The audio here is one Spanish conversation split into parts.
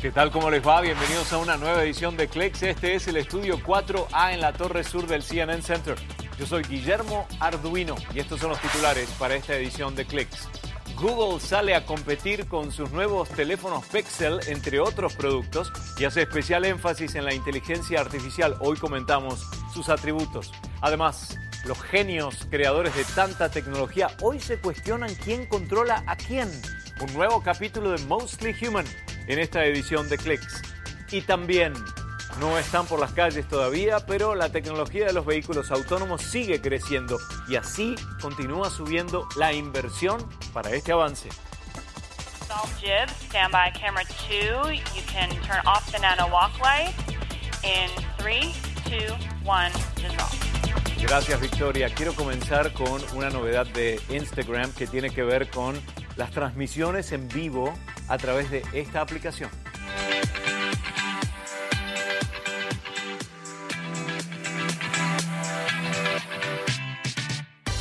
¿Qué tal? ¿Cómo les va? Bienvenidos a una nueva edición de Clicks. Este es el estudio 4A en la torre sur del CNN Center. Yo soy Guillermo Arduino y estos son los titulares para esta edición de Clicks. Google sale a competir con sus nuevos teléfonos Pixel, entre otros productos, y hace especial énfasis en la inteligencia artificial. Hoy comentamos sus atributos. Además, los genios creadores de tanta tecnología hoy se cuestionan quién controla a quién. Un nuevo capítulo de Mostly Human en esta edición de Clicks. Y también no están por las calles todavía, pero la tecnología de los vehículos autónomos sigue creciendo y así continúa subiendo la inversión para este avance. jib, standby camera 2. You can turn off the nano walk light in 3, 2, 1, dissolve. Gracias Victoria. Quiero comenzar con una novedad de Instagram que tiene que ver con las transmisiones en vivo a través de esta aplicación.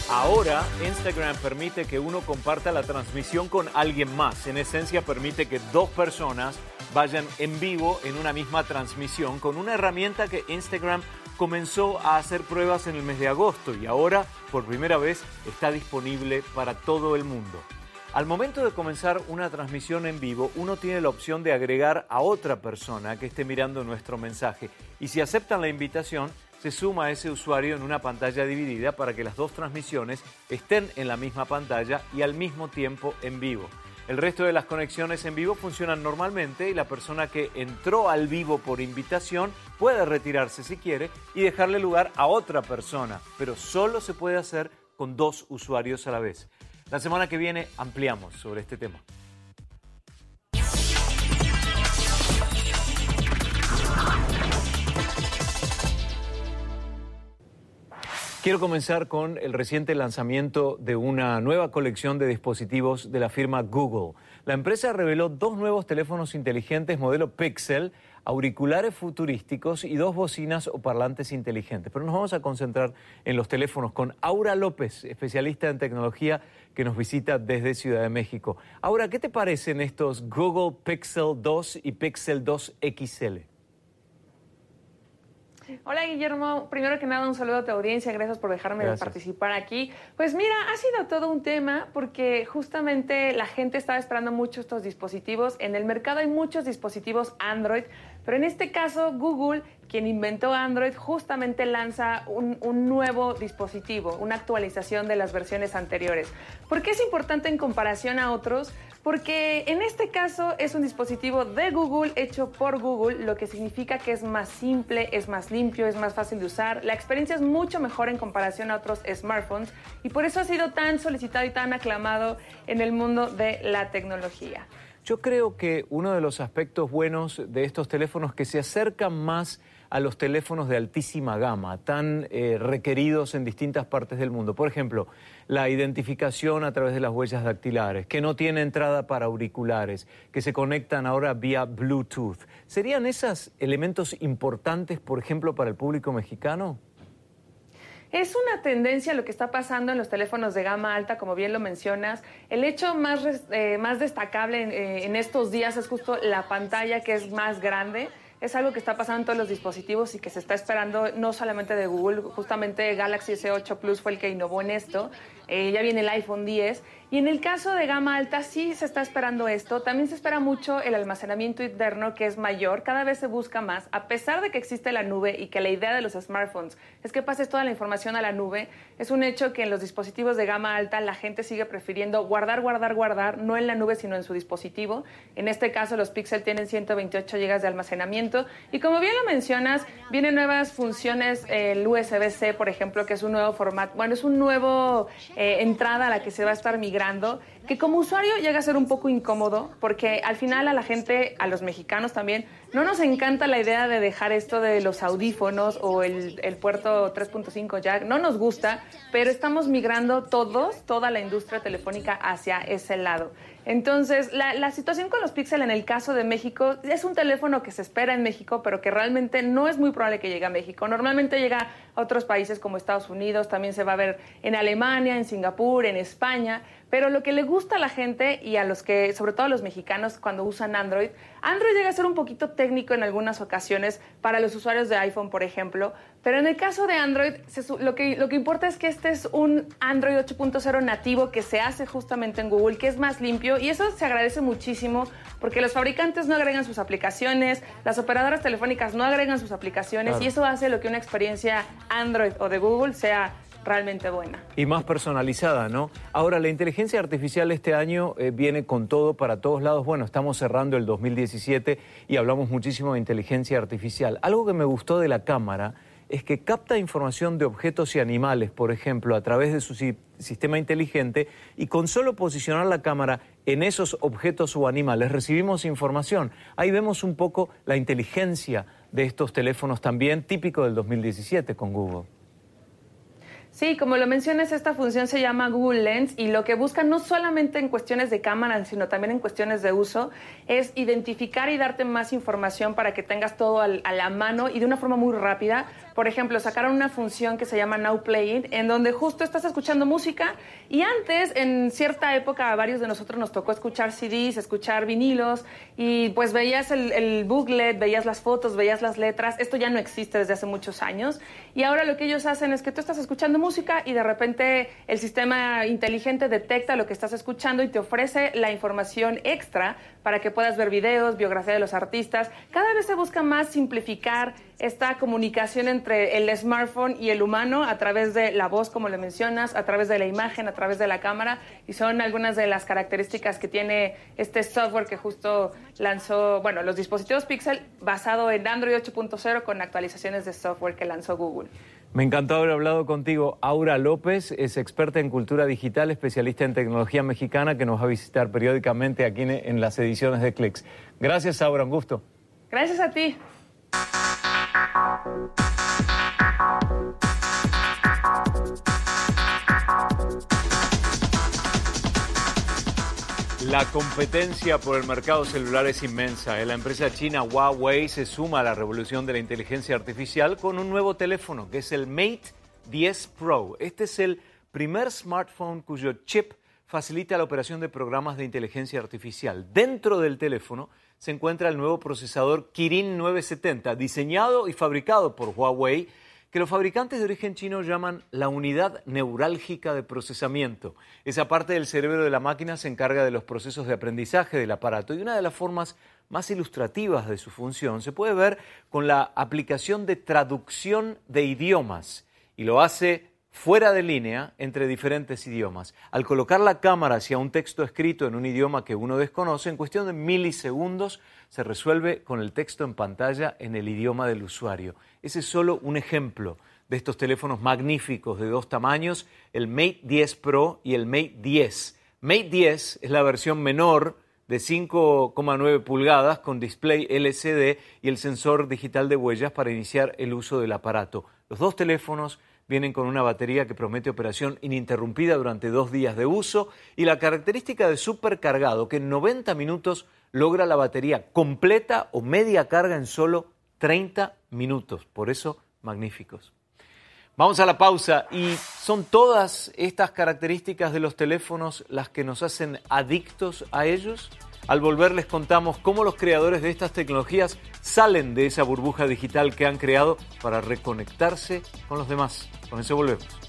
Ahora Instagram permite que uno comparta la transmisión con alguien más. En esencia permite que dos personas vayan en vivo en una misma transmisión con una herramienta que Instagram comenzó a hacer pruebas en el mes de agosto y ahora por primera vez está disponible para todo el mundo. Al momento de comenzar una transmisión en vivo, uno tiene la opción de agregar a otra persona que esté mirando nuestro mensaje y si aceptan la invitación, se suma a ese usuario en una pantalla dividida para que las dos transmisiones estén en la misma pantalla y al mismo tiempo en vivo. El resto de las conexiones en vivo funcionan normalmente y la persona que entró al vivo por invitación puede retirarse si quiere y dejarle lugar a otra persona, pero solo se puede hacer con dos usuarios a la vez. La semana que viene ampliamos sobre este tema. Quiero comenzar con el reciente lanzamiento de una nueva colección de dispositivos de la firma Google. La empresa reveló dos nuevos teléfonos inteligentes modelo Pixel, auriculares futurísticos y dos bocinas o parlantes inteligentes. Pero nos vamos a concentrar en los teléfonos con Aura López, especialista en tecnología que nos visita desde Ciudad de México. Aura, ¿qué te parecen estos Google Pixel 2 y Pixel 2 XL? Hola Guillermo, primero que nada un saludo a tu audiencia, gracias por dejarme participar aquí. Pues mira, ha sido todo un tema porque justamente la gente estaba esperando mucho estos dispositivos. En el mercado hay muchos dispositivos Android, pero en este caso Google quien inventó Android, justamente lanza un, nuevo dispositivo, una actualización de las versiones anteriores. ¿Por qué es importante en comparación a otros? Porque en este caso es un dispositivo de Google hecho por Google, lo que significa que es más simple, es más limpio, es más fácil de usar. La experiencia es mucho mejor en comparación a otros smartphones y por eso ha sido tan solicitado y tan aclamado en el mundo de la tecnología. Yo creo que uno de los aspectos buenos de estos teléfonos que se acercan más a los teléfonos de altísima gama, tan eh, requeridos en distintas partes del mundo. Por ejemplo, la identificación a través de las huellas dactilares, que no tiene entrada para auriculares, que se conectan ahora vía Bluetooth. ¿Serían esos elementos importantes, por ejemplo, para el público mexicano? Es una tendencia lo que está pasando en los teléfonos de gama alta, como bien lo mencionas. El hecho más, eh, más destacable eh, en estos días es justo la pantalla que es más grande es algo que está pasando en todos los dispositivos y que se está esperando no solamente de Google, justamente Galaxy S8 Plus fue el que innovó en esto, eh, ya viene el iPhone 10 y en el caso de gama alta sí se está esperando esto. También se espera mucho el almacenamiento interno que es mayor, cada vez se busca más, a pesar de que existe la nube y que la idea de los smartphones es que pases toda la información a la nube. Es un hecho que en los dispositivos de gama alta la gente sigue prefiriendo guardar, guardar, guardar, no en la nube sino en su dispositivo. En este caso los Pixel tienen 128 GB de almacenamiento y como bien lo mencionas, vienen nuevas funciones, el USB-C por ejemplo, que es un nuevo formato, bueno, es un nuevo eh, entrada a la que se va a estar migrando que como usuario llega a ser un poco incómodo porque al final a la gente, a los mexicanos también, no nos encanta la idea de dejar esto de los audífonos o el, el puerto 3.5 jack, no nos gusta, pero estamos migrando todos, toda la industria telefónica hacia ese lado. Entonces, la, situación con los Pixel en el caso de México es un teléfono que se espera en México, pero que realmente no es muy probable que llegue a México. Normalmente llega a otros países como Estados Unidos, también se va a ver en Alemania, en Singapur, en España, pero lo que le gusta a la gente y a los que, sobre todo a los mexicanos cuando usan Android, Android llega a ser un poquito técnico en algunas ocasiones para los usuarios de iPhone, por ejemplo, pero en el caso de Android, lo, que, lo que importa es que este es un Android 8.0 nativo que se hace justamente en Google, que es más limpio. Y eso se agradece muchísimo porque los fabricantes no agregan sus aplicaciones, las operadoras telefónicas no agregan sus aplicaciones y eso hace lo que una experiencia Android o de Google sea realmente buena. Y más personalizada, ¿no? Ahora, la inteligencia artificial este año eh, viene con todo para todos lados. Bueno, estamos cerrando el 2017 y hablamos muchísimo de inteligencia artificial. Algo que me gustó de la cámara es que capta información de objetos y animales, por ejemplo, a través de su sistema inteligente y con solo posicionar la cámara en esos objetos o animales recibimos información. Ahí vemos un poco la inteligencia de estos teléfonos también, típico del 2017 con Google. Sí, como lo mencionas, esta función se llama Google Lens y lo que busca no solamente en cuestiones de cámara, sino también en cuestiones de uso, es identificar y darte más información para que tengas todo a la mano y de una forma muy rápida por ejemplo, sacaron una función que se llama Now Playing, en donde justo estás escuchando música y antes, en cierta época, a varios de nosotros nos tocó escuchar CDs, escuchar vinilos y pues veías el, el booklet, veías las fotos, veías las letras. Esto ya no existe desde hace muchos años y ahora lo que ellos hacen es que tú estás escuchando música y de repente el sistema inteligente detecta lo que estás escuchando y te ofrece la información extra para que puedas ver videos, biografía de los artistas. Cada vez se busca más simplificar esta comunicación entre el smartphone y el humano a través de la voz, como le mencionas, a través de la imagen, a través de la cámara, y son algunas de las características que tiene este software que justo lanzó, bueno, los dispositivos Pixel basado en Android 8.0 con actualizaciones de software que lanzó Google. Me encantó haber hablado contigo. Aura López es experta en cultura digital, especialista en tecnología mexicana, que nos va a visitar periódicamente aquí en, las ediciones de Clicks. Gracias, Aura, un gusto. Gracias a ti. La competencia por el mercado celular es inmensa. La empresa china Huawei se suma a la revolución de la inteligencia artificial con un nuevo teléfono que es el Mate 10 Pro. Este es el primer smartphone cuyo chip facilita la operación de programas de inteligencia artificial. Dentro del teléfono se encuentra el nuevo procesador Kirin 970, diseñado y fabricado por Huawei que los fabricantes de origen chino llaman la unidad neurálgica de procesamiento. Esa parte del cerebro de la máquina se encarga de los procesos de aprendizaje del aparato y una de las formas más ilustrativas de su función se puede ver con la aplicación de traducción de idiomas y lo hace fuera de línea entre diferentes idiomas. Al colocar la cámara hacia un texto escrito en un idioma que uno desconoce, en cuestión de milisegundos se resuelve con el texto en pantalla en el idioma del usuario. Ese es solo un ejemplo de estos teléfonos magníficos de dos tamaños, el Mate 10 Pro y el Mate 10. Mate 10 es la versión menor de 5,9 pulgadas con display LCD y el sensor digital de huellas para iniciar el uso del aparato. Los dos teléfonos vienen con una batería que promete operación ininterrumpida durante dos días de uso y la característica de supercargado que en 90 minutos logra la batería completa o media carga en solo 30 minutos. Por eso, magníficos. Vamos a la pausa y son todas estas características de los teléfonos las que nos hacen adictos a ellos. Al volver les contamos cómo los creadores de estas tecnologías salen de esa burbuja digital que han creado para reconectarse con los demás. Con eso volvemos.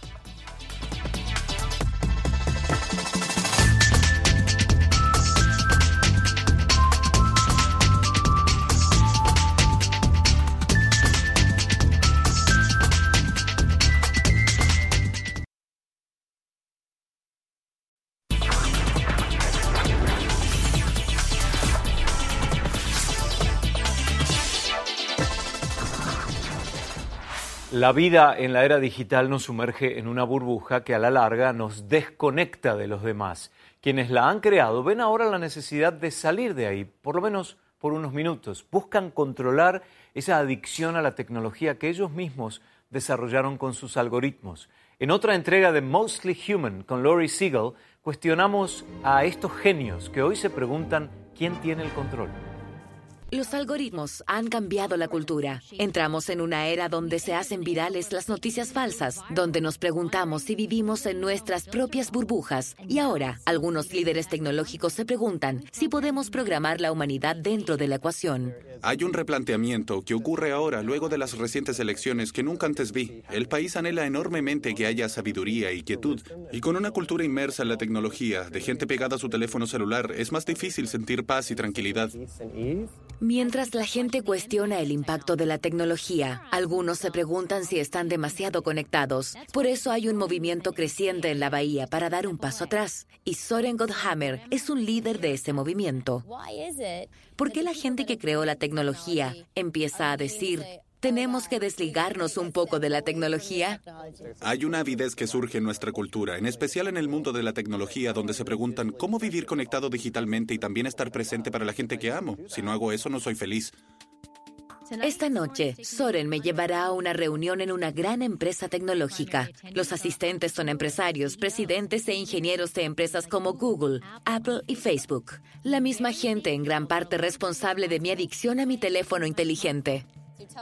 La vida en la era digital nos sumerge en una burbuja que a la larga nos desconecta de los demás. Quienes la han creado ven ahora la necesidad de salir de ahí, por lo menos por unos minutos. Buscan controlar esa adicción a la tecnología que ellos mismos desarrollaron con sus algoritmos. En otra entrega de Mostly Human con Laurie Siegel, cuestionamos a estos genios que hoy se preguntan quién tiene el control. Los algoritmos han cambiado la cultura. Entramos en una era donde se hacen virales las noticias falsas, donde nos preguntamos si vivimos en nuestras propias burbujas. Y ahora, algunos líderes tecnológicos se preguntan si podemos programar la humanidad dentro de la ecuación. Hay un replanteamiento que ocurre ahora, luego de las recientes elecciones, que nunca antes vi. El país anhela enormemente que haya sabiduría y quietud. Y con una cultura inmersa en la tecnología, de gente pegada a su teléfono celular, es más difícil sentir paz y tranquilidad. Mientras la gente cuestiona el impacto de la tecnología, algunos se preguntan si están demasiado conectados. Por eso hay un movimiento creciente en la bahía para dar un paso atrás. Y Soren Godhammer es un líder de ese movimiento. ¿Por qué la gente que creó la tecnología empieza a decir, ¿Tenemos que desligarnos un poco de la tecnología? Hay una avidez que surge en nuestra cultura, en especial en el mundo de la tecnología, donde se preguntan cómo vivir conectado digitalmente y también estar presente para la gente que amo. Si no hago eso, no soy feliz. Esta noche, Soren me llevará a una reunión en una gran empresa tecnológica. Los asistentes son empresarios, presidentes e ingenieros de empresas como Google, Apple y Facebook. La misma gente en gran parte responsable de mi adicción a mi teléfono inteligente.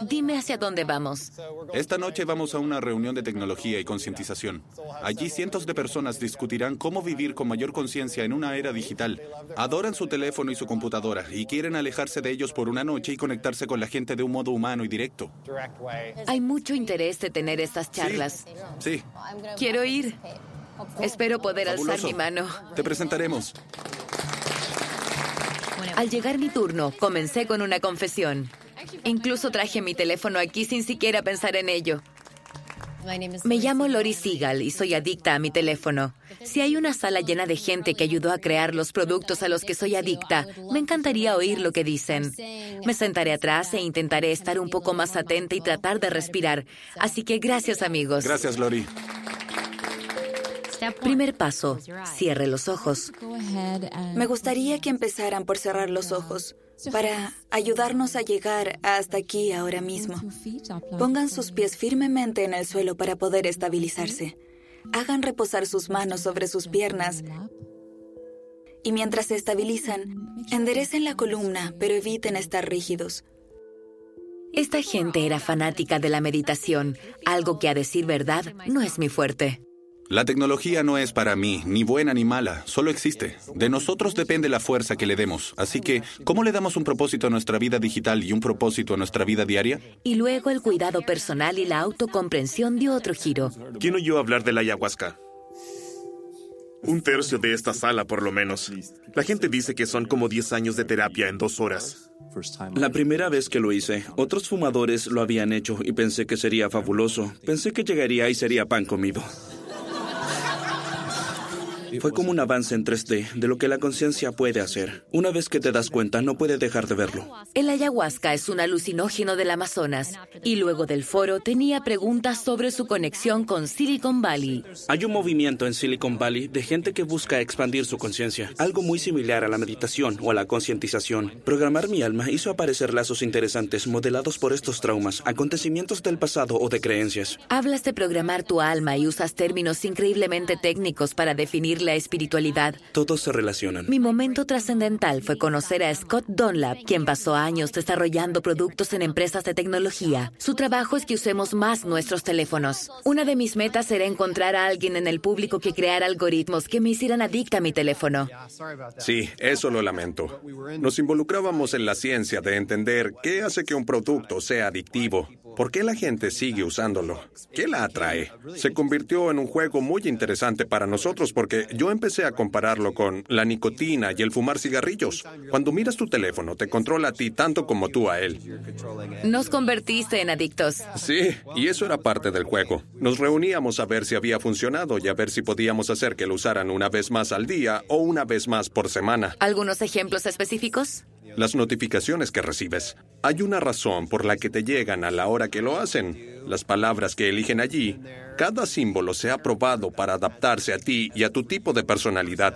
Dime hacia dónde vamos. Esta noche vamos a una reunión de tecnología y concientización. Allí cientos de personas discutirán cómo vivir con mayor conciencia en una era digital. Adoran su teléfono y su computadora y quieren alejarse de ellos por una noche y conectarse con la gente de un modo humano y directo. Hay mucho interés de tener estas charlas. Sí. Quiero ir. Espero poder alzar mi mano. Te presentaremos. Al llegar mi turno, comencé con una confesión. Incluso traje mi teléfono aquí sin siquiera pensar en ello. Me llamo Lori Seagal y soy adicta a mi teléfono. Si hay una sala llena de gente que ayudó a crear los productos a los que soy adicta, me encantaría oír lo que dicen. Me sentaré atrás e intentaré estar un poco más atenta y tratar de respirar. Así que gracias amigos. Gracias, Lori. Primer paso, cierre los ojos. Me gustaría que empezaran por cerrar los ojos para ayudarnos a llegar hasta aquí ahora mismo. Pongan sus pies firmemente en el suelo para poder estabilizarse. Hagan reposar sus manos sobre sus piernas y mientras se estabilizan, enderecen la columna, pero eviten estar rígidos. Esta gente era fanática de la meditación, algo que a decir verdad no es mi fuerte. La tecnología no es para mí, ni buena ni mala, solo existe. De nosotros depende la fuerza que le demos. Así que, ¿cómo le damos un propósito a nuestra vida digital y un propósito a nuestra vida diaria? Y luego el cuidado personal y la autocomprensión dio otro giro. ¿Quién oyó hablar de la ayahuasca? Un tercio de esta sala, por lo menos. La gente dice que son como 10 años de terapia en dos horas. La primera vez que lo hice, otros fumadores lo habían hecho y pensé que sería fabuloso. Pensé que llegaría y sería pan comido. Fue como un avance en 3D de lo que la conciencia puede hacer. Una vez que te das cuenta, no puedes dejar de verlo. El ayahuasca es un alucinógeno del Amazonas y luego del foro tenía preguntas sobre su conexión con Silicon Valley. Hay un movimiento en Silicon Valley de gente que busca expandir su conciencia, algo muy similar a la meditación o a la concientización. Programar mi alma hizo aparecer lazos interesantes modelados por estos traumas, acontecimientos del pasado o de creencias. Hablas de programar tu alma y usas términos increíblemente técnicos para definir la espiritualidad. Todos se relacionan. Mi momento trascendental fue conocer a Scott Dunlap, quien pasó años desarrollando productos en empresas de tecnología. Su trabajo es que usemos más nuestros teléfonos. Una de mis metas era encontrar a alguien en el público que creara algoritmos que me hicieran adicta a mi teléfono. Sí, eso lo lamento. Nos involucrábamos en la ciencia de entender qué hace que un producto sea adictivo. ¿Por qué la gente sigue usándolo? ¿Qué la atrae? Se convirtió en un juego muy interesante para nosotros porque yo empecé a compararlo con la nicotina y el fumar cigarrillos. Cuando miras tu teléfono, te controla a ti tanto como tú a él. Nos convertiste en adictos. Sí, y eso era parte del juego. Nos reuníamos a ver si había funcionado y a ver si podíamos hacer que lo usaran una vez más al día o una vez más por semana. ¿Algunos ejemplos específicos? Las notificaciones que recibes. Hay una razón por la que te llegan a la hora que lo hacen. Las palabras que eligen allí Cada símbolo se ha probado para adaptarse a ti y a tu tipo de personalidad.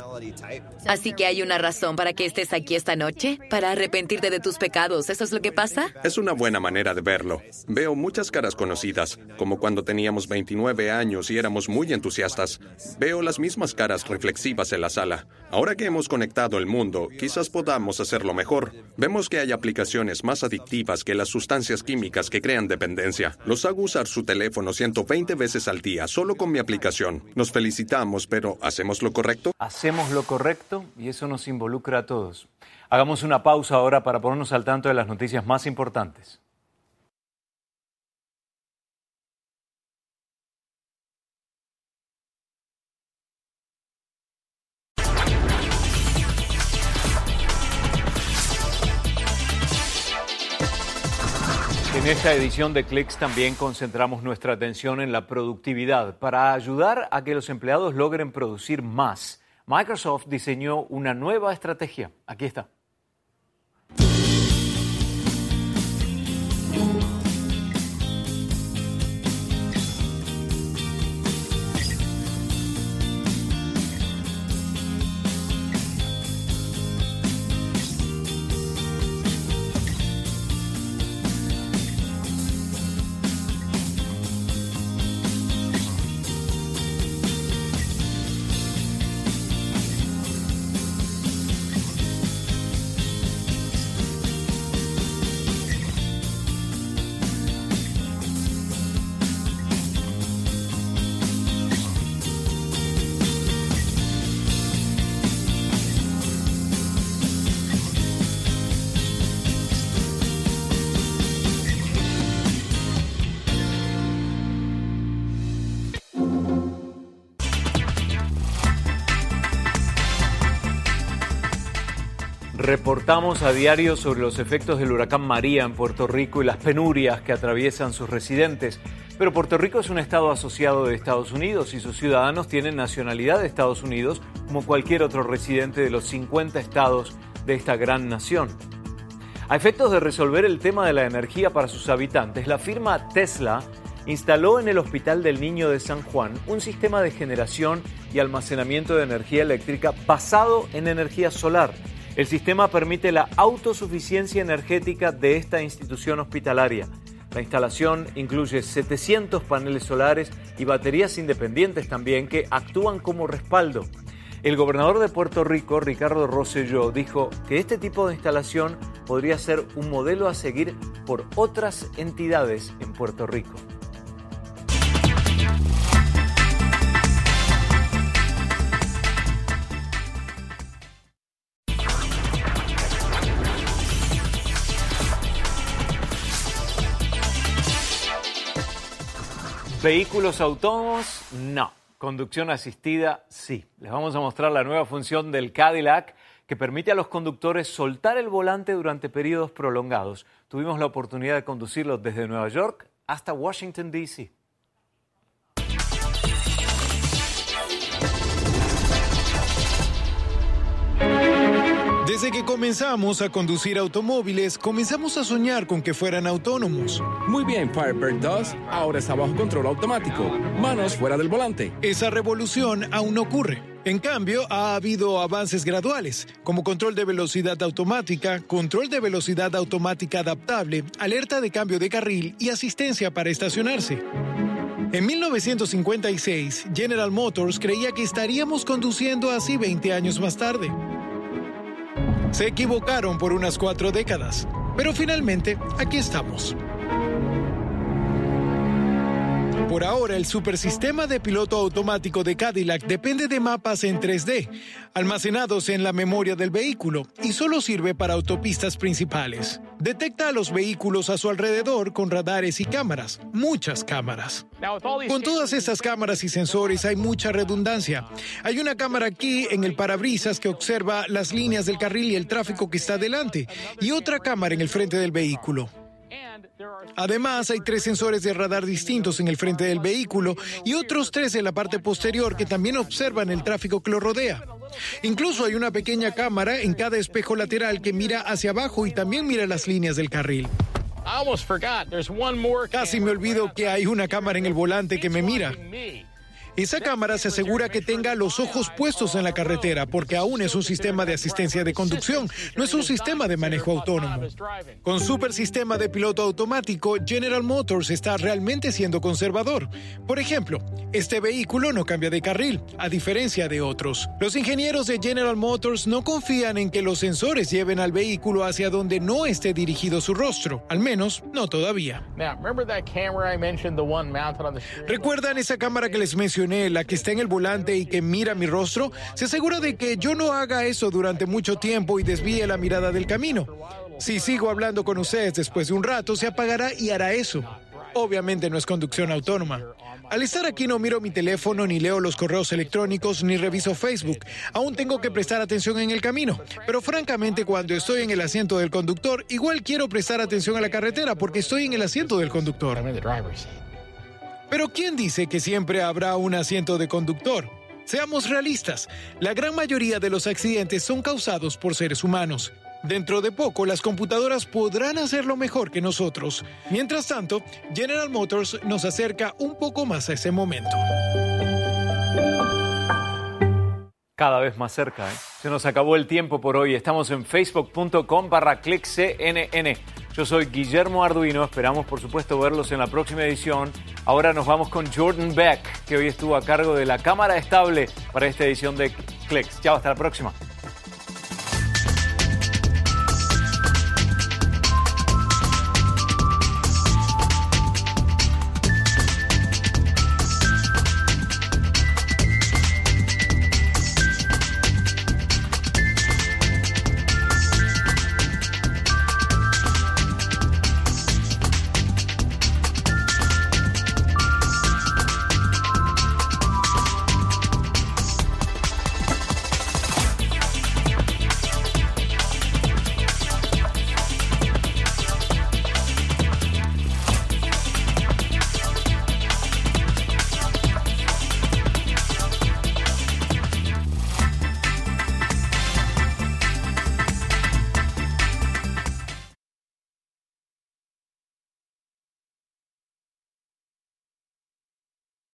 Así que hay una razón para que estés aquí esta noche, para arrepentirte de tus pecados. ¿Eso es lo que pasa? Es una buena manera de verlo. Veo muchas caras conocidas, como cuando teníamos 29 años y éramos muy entusiastas. Veo las mismas caras reflexivas en la sala. Ahora que hemos conectado el mundo, quizás podamos hacerlo mejor. Vemos que hay aplicaciones más adictivas que las sustancias químicas que crean dependencia. Los hago usar su teléfono 120 veces al día solo con mi aplicación. Nos felicitamos, pero ¿hacemos lo correcto? Hacemos lo correcto y eso nos involucra a todos. Hagamos una pausa ahora para ponernos al tanto de las noticias más importantes. Esta edición de Clicks también concentramos nuestra atención en la productividad. Para ayudar a que los empleados logren producir más, Microsoft diseñó una nueva estrategia. Aquí está. Reportamos a diario sobre los efectos del huracán María en Puerto Rico y las penurias que atraviesan sus residentes. Pero Puerto Rico es un estado asociado de Estados Unidos y sus ciudadanos tienen nacionalidad de Estados Unidos como cualquier otro residente de los 50 estados de esta gran nación. A efectos de resolver el tema de la energía para sus habitantes, la firma Tesla instaló en el Hospital del Niño de San Juan un sistema de generación y almacenamiento de energía eléctrica basado en energía solar el sistema permite la autosuficiencia energética de esta institución hospitalaria. La instalación incluye 700 paneles solares y baterías independientes también que actúan como respaldo. El gobernador de Puerto Rico, Ricardo Rosselló, dijo que este tipo de instalación podría ser un modelo a seguir por otras entidades en Puerto Rico. Vehículos autónomos, no. Conducción asistida, sí. Les vamos a mostrar la nueva función del Cadillac que permite a los conductores soltar el volante durante periodos prolongados. Tuvimos la oportunidad de conducirlo desde Nueva York hasta Washington, D.C. Desde que comenzamos a conducir automóviles, comenzamos a soñar con que fueran autónomos. Muy bien, Firebird 2, ahora está bajo control automático. Manos fuera del volante. Esa revolución aún no ocurre. En cambio, ha habido avances graduales, como control de velocidad automática, control de velocidad automática adaptable, alerta de cambio de carril y asistencia para estacionarse. En 1956, General Motors creía que estaríamos conduciendo así 20 años más tarde. Se equivocaron por unas cuatro décadas, pero finalmente aquí estamos. Por ahora, el supersistema de piloto automático de Cadillac depende de mapas en 3D, almacenados en la memoria del vehículo, y solo sirve para autopistas principales. Detecta a los vehículos a su alrededor con radares y cámaras, muchas cámaras. Con todas estas cámaras y sensores hay mucha redundancia. Hay una cámara aquí en el parabrisas que observa las líneas del carril y el tráfico que está delante, y otra cámara en el frente del vehículo. Además, hay tres sensores de radar distintos en el frente del vehículo y otros tres en la parte posterior que también observan el tráfico que lo rodea. Incluso hay una pequeña cámara en cada espejo lateral que mira hacia abajo y también mira las líneas del carril. Casi me olvido que hay una cámara en el volante que me mira. Esa cámara se asegura que tenga los ojos puestos en la carretera porque aún es un sistema de asistencia de conducción, no es un sistema de manejo autónomo. Con super sistema de piloto automático, General Motors está realmente siendo conservador. Por ejemplo, este vehículo no cambia de carril, a diferencia de otros. Los ingenieros de General Motors no confían en que los sensores lleven al vehículo hacia donde no esté dirigido su rostro, al menos no todavía. ¿Recuerdan esa cámara que les mencioné? La que está en el volante y que mira mi rostro, se asegura de que yo no haga eso durante mucho tiempo y desvíe la mirada del camino. Si sigo hablando con ustedes después de un rato, se apagará y hará eso. Obviamente no es conducción autónoma. Al estar aquí no miro mi teléfono, ni leo los correos electrónicos, ni reviso Facebook. Aún tengo que prestar atención en el camino. Pero francamente, cuando estoy en el asiento del conductor, igual quiero prestar atención a la carretera porque estoy en el asiento del conductor. Pero ¿quién dice que siempre habrá un asiento de conductor? Seamos realistas, la gran mayoría de los accidentes son causados por seres humanos. Dentro de poco, las computadoras podrán hacerlo mejor que nosotros. Mientras tanto, General Motors nos acerca un poco más a ese momento. Cada vez más cerca, ¿eh? Se nos acabó el tiempo por hoy. Estamos en facebook.com barra clickcnn. Yo soy Guillermo Arduino, esperamos por supuesto verlos en la próxima edición. Ahora nos vamos con Jordan Beck, que hoy estuvo a cargo de la cámara estable para esta edición de Clicks. Chao, hasta la próxima.